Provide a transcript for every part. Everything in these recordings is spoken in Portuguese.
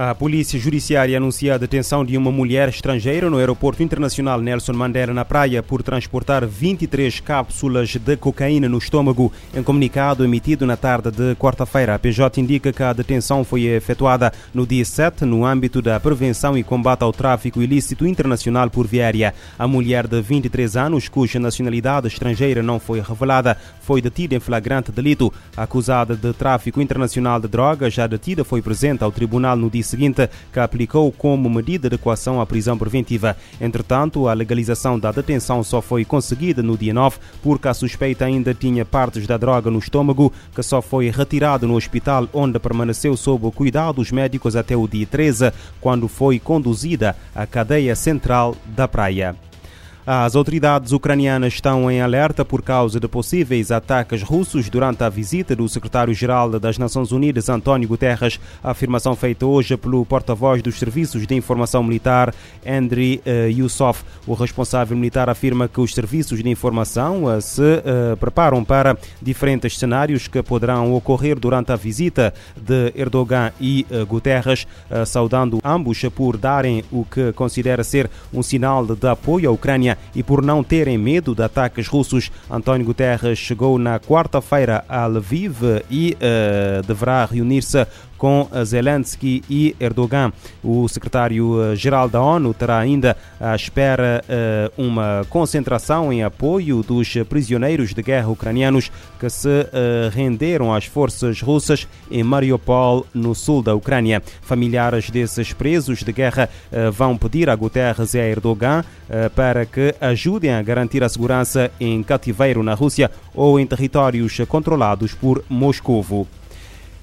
A Polícia Judiciária anuncia a detenção de uma mulher estrangeira no Aeroporto Internacional Nelson Mandela, na praia, por transportar 23 cápsulas de cocaína no estômago. Em comunicado emitido na tarde de quarta-feira, a PJ indica que a detenção foi efetuada no dia 7, no âmbito da prevenção e combate ao tráfico ilícito internacional por via aérea. A mulher de 23 anos, cuja nacionalidade estrangeira não foi revelada, foi detida em flagrante delito. Acusada de tráfico internacional de drogas, já detida foi presente ao tribunal no dia seguinte, que aplicou como medida de coação a prisão preventiva. Entretanto, a legalização da detenção só foi conseguida no dia 9, porque a suspeita ainda tinha partes da droga no estômago, que só foi retirado no hospital, onde permaneceu sob cuidados médicos até o dia 13, quando foi conduzida à cadeia central da praia. As autoridades ucranianas estão em alerta por causa de possíveis ataques russos durante a visita do secretário-geral das Nações Unidas, António Guterres. A afirmação feita hoje pelo porta-voz dos Serviços de Informação Militar, Andriy uh, Yusov. O responsável militar afirma que os serviços de informação uh, se uh, preparam para diferentes cenários que poderão ocorrer durante a visita de Erdogan e Guterres, saudando ambos por darem o que considera ser um sinal de apoio à Ucrânia e por não terem medo de ataques russos. António Guterres chegou na quarta-feira a Lviv e uh, deverá reunir-se com Zelensky e Erdogan. O secretário-geral da ONU terá ainda à espera uh, uma concentração em apoio dos prisioneiros de guerra ucranianos que se uh, renderam às forças russas em Mariupol, no sul da Ucrânia. Familiares desses presos de guerra uh, vão pedir a Guterres e a Erdogan para que ajudem a garantir a segurança em cativeiro na Rússia ou em territórios controlados por Moscovo.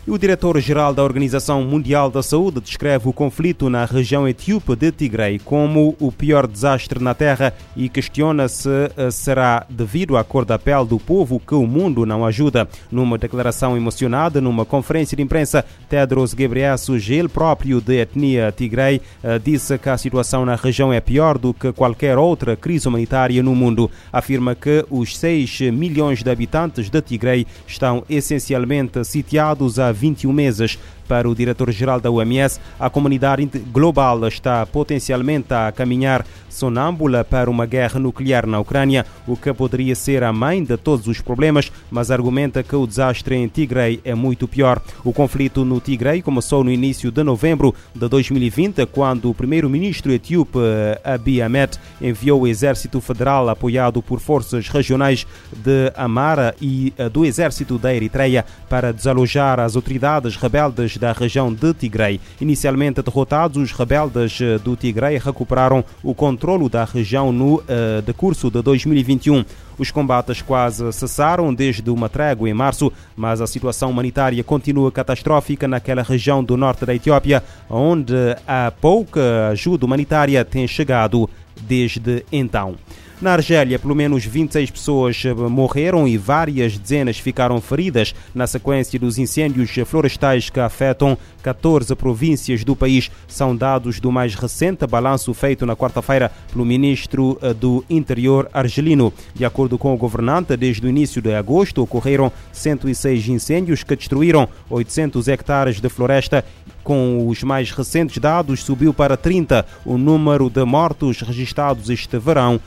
E o diretor-geral da Organização Mundial da Saúde descreve o conflito na região etíope de Tigray como o pior desastre na Terra e questiona se eh, será devido à cor da pele do povo que o mundo não ajuda. Numa declaração emocionada, numa conferência de imprensa, Tedros Ghebreyesus, ele próprio de etnia Tigray, eh, disse que a situação na região é pior do que qualquer outra crise humanitária no mundo. Afirma que os 6 milhões de habitantes de Tigray estão essencialmente sitiados a 21 meses. Para o diretor-geral da OMS, a comunidade global está potencialmente a caminhar sonâmbula para uma guerra nuclear na Ucrânia, o que poderia ser a mãe de todos os problemas, mas argumenta que o desastre em Tigray é muito pior. O conflito no Tigray começou no início de novembro de 2020, quando o primeiro-ministro etíope Abiy Ahmed enviou o exército federal apoiado por forças regionais de Amara e do exército da Eritreia para desalojar as autoridades rebeldes da região de Tigray. Inicialmente derrotados, os rebeldes do Tigray recuperaram o controlo da região no uh, decurso de 2021. Os combates quase cessaram desde uma trégua em março, mas a situação humanitária continua catastrófica naquela região do norte da Etiópia, onde a pouca ajuda humanitária tem chegado desde então. Na Argélia, pelo menos 26 pessoas morreram e várias dezenas ficaram feridas na sequência dos incêndios florestais que afetam 14 províncias do país. São dados do mais recente balanço feito na quarta-feira pelo ministro do Interior argelino. De acordo com o governante, desde o início de agosto ocorreram 106 incêndios que destruíram 800 hectares de floresta com os mais recentes dados, subiu para 30 o número de mortos registrados este verão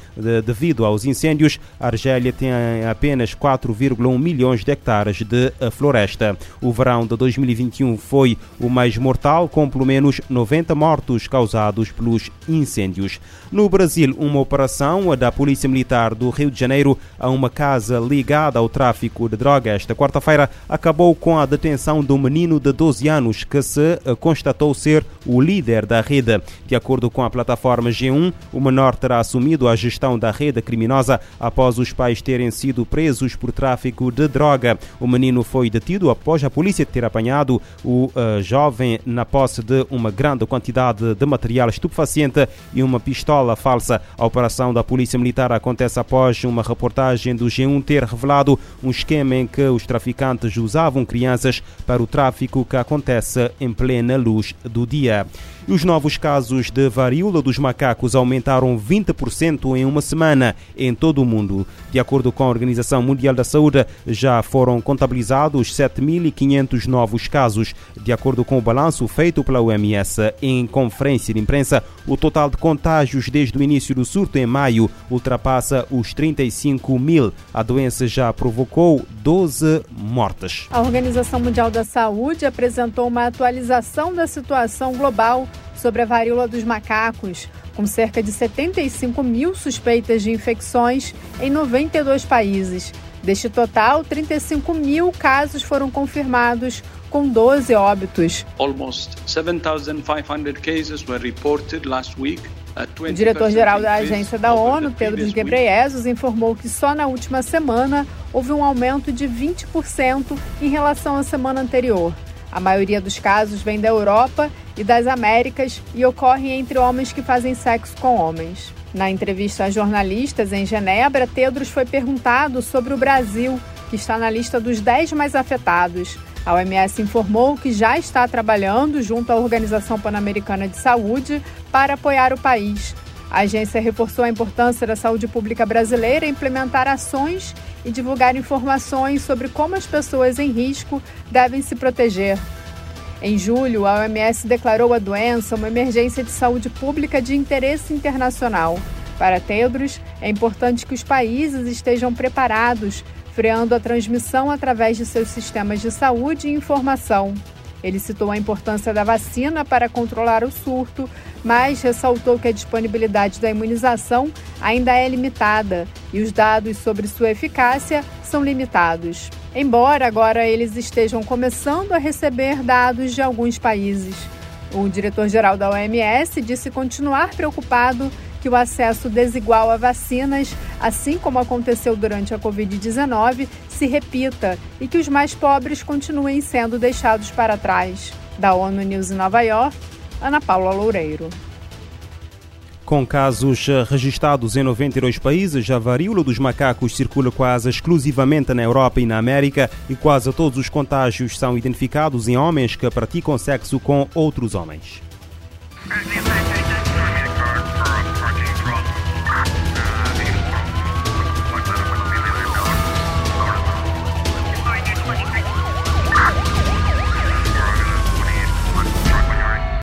devido aos incêndios. A Argélia tem apenas 4,1 milhões de hectares de floresta. O verão de 2021 foi o mais mortal, com pelo menos 90 mortos causados pelos incêndios. No Brasil, uma operação da Polícia Militar do Rio de Janeiro a uma casa ligada ao tráfico de drogas esta quarta-feira acabou com a detenção de um menino de 12 anos que se constatou ser o líder da rede. De acordo com a plataforma G1, o menor terá assumido a gestão da rede criminosa após os pais terem sido presos por tráfico de droga. O menino foi detido após a polícia ter apanhado o uh, jovem na posse de uma grande quantidade de material estupefaciente e uma pistola falsa. A operação da Polícia Militar acontece após uma reportagem do G1 ter revelado um esquema em que os traficantes usavam crianças para o tráfico que acontece em plena luz do dia. E os novos casos de varíola dos macacos aumentaram 20% em uma semana em todo o mundo. De acordo com a Organização Mundial da Saúde, já foram contabilizados 7.500 novos casos. De acordo com o balanço feito pela OMS em conferência de imprensa, o total de contágios desde o início do surto em maio ultrapassa os 35 mil. A doença já provocou 12 mortes. A Organização Mundial da Saúde apresentou uma atualização da situação global sobre a varíola dos macacos, com cerca de 75 mil suspeitas de infecções em 92 países. Deste total, 35 mil casos foram confirmados, com 12 óbitos. Almost 7,500 cases were reported last week. O diretor-geral da agência da ONU, Pedro Ghebreyesus, informou que só na última semana houve um aumento de 20% em relação à semana anterior. A maioria dos casos vem da Europa e das Américas e ocorre entre homens que fazem sexo com homens. Na entrevista a jornalistas em Genebra, Tedros foi perguntado sobre o Brasil, que está na lista dos 10 mais afetados. A OMS informou que já está trabalhando junto à Organização Pan-Americana de Saúde para apoiar o país. A agência reforçou a importância da saúde pública brasileira em implementar ações e divulgar informações sobre como as pessoas em risco devem se proteger. Em julho, a OMS declarou a doença uma emergência de saúde pública de interesse internacional. Para Tedros, é importante que os países estejam preparados, freando a transmissão através de seus sistemas de saúde e informação. Ele citou a importância da vacina para controlar o surto, mas ressaltou que a disponibilidade da imunização ainda é limitada e os dados sobre sua eficácia são limitados. Embora agora eles estejam começando a receber dados de alguns países. O diretor-geral da OMS disse continuar preocupado que o acesso desigual a vacinas, assim como aconteceu durante a Covid-19, se repita e que os mais pobres continuem sendo deixados para trás. Da ONU News em Nova York, Ana Paula Loureiro. Com casos registrados em 92 países, a varíola dos macacos circula quase exclusivamente na Europa e na América e quase todos os contágios são identificados em homens que praticam sexo com outros homens.